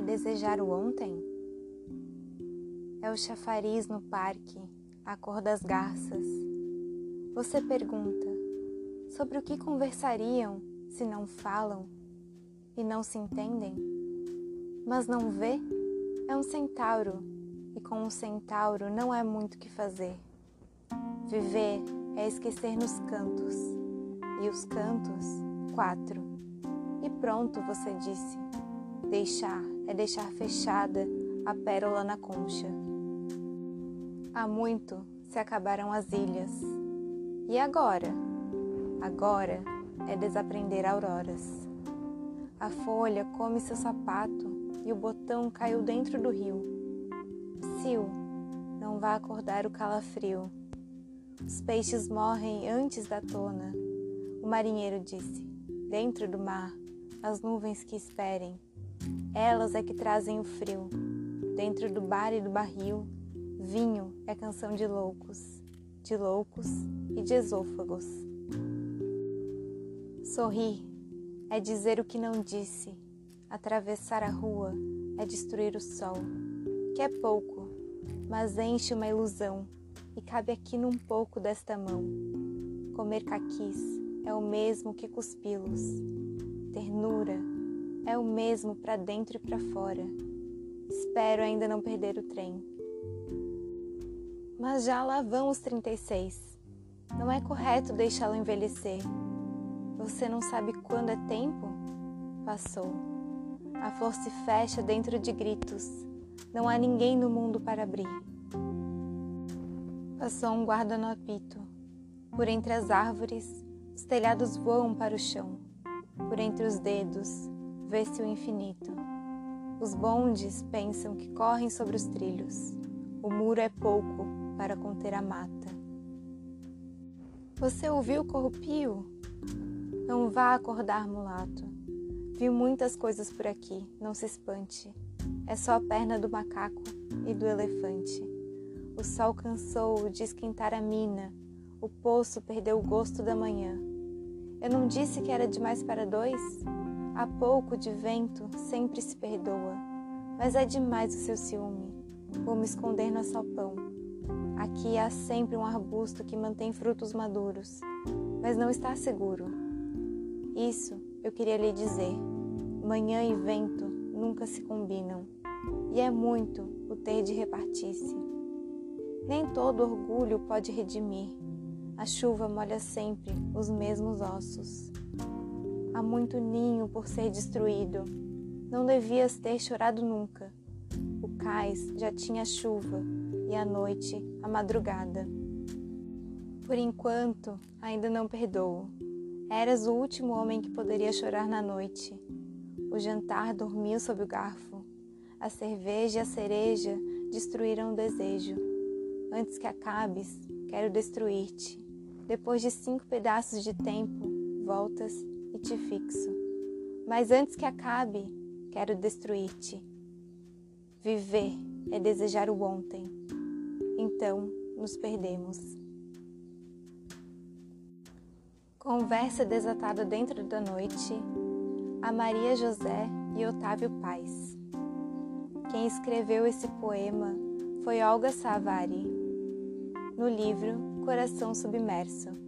desejar o ontem? É o chafariz no parque, a cor das garças. Você pergunta sobre o que conversariam se não falam e não se entendem? Mas não vê? É um centauro e com um centauro não é muito que fazer. Viver é esquecer nos cantos e os cantos, quatro. E pronto, você disse. Deixar é deixar fechada a pérola na concha. Há muito se acabaram as ilhas. E agora? Agora é desaprender auroras. A folha come seu sapato e o botão caiu dentro do rio. Psiu, não vá acordar o calafrio. Os peixes morrem antes da tona. O marinheiro disse: Dentro do mar, as nuvens que esperem. Elas é que trazem o frio. Dentro do bar e do barril, vinho é canção de loucos, de loucos e de esôfagos. Sorrir é dizer o que não disse. Atravessar a rua é destruir o sol, que é pouco, mas enche uma ilusão e cabe aqui num pouco desta mão. Comer caquis é o mesmo que cuspi-los. Ternura é o mesmo para dentro e para fora. Espero ainda não perder o trem. Mas já lá vão os 36. Não é correto deixá-lo envelhecer. Você não sabe quando é tempo? Passou. A flor se fecha dentro de gritos. Não há ninguém no mundo para abrir. Passou um guarda no apito. Por entre as árvores, os telhados voam para o chão. Por entre os dedos, vê-se o infinito. Os bondes pensam que correm sobre os trilhos. O muro é pouco para conter a mata. Você ouviu o corrupio? Não vá acordar, mulato. Vi muitas coisas por aqui, não se espante. É só a perna do macaco e do elefante. O sol cansou de esquentar a mina, o poço perdeu o gosto da manhã. Eu não disse que era demais para dois? Há pouco de vento sempre se perdoa, mas é demais o seu ciúme. Vou me esconder no salpão. Aqui há sempre um arbusto que mantém frutos maduros, mas não está seguro. Isso eu queria lhe dizer. Manhã e vento nunca se combinam, e é muito o ter de repartir-se. Nem todo orgulho pode redimir. A chuva molha sempre os mesmos ossos. Há muito ninho por ser destruído. Não devias ter chorado nunca. O cais já tinha chuva e a noite a madrugada. Por enquanto, ainda não perdoo. Eras o último homem que poderia chorar na noite. O jantar dormiu sob o garfo. A cerveja e a cereja destruíram o desejo. Antes que acabes, quero destruir-te. Depois de cinco pedaços de tempo, voltas e te fixo. Mas antes que acabe, quero destruir-te. Viver é desejar o ontem. Então nos perdemos. Conversa desatada dentro da noite. A Maria José e Otávio Paz. Quem escreveu esse poema foi Olga Savari, no livro Coração Submerso.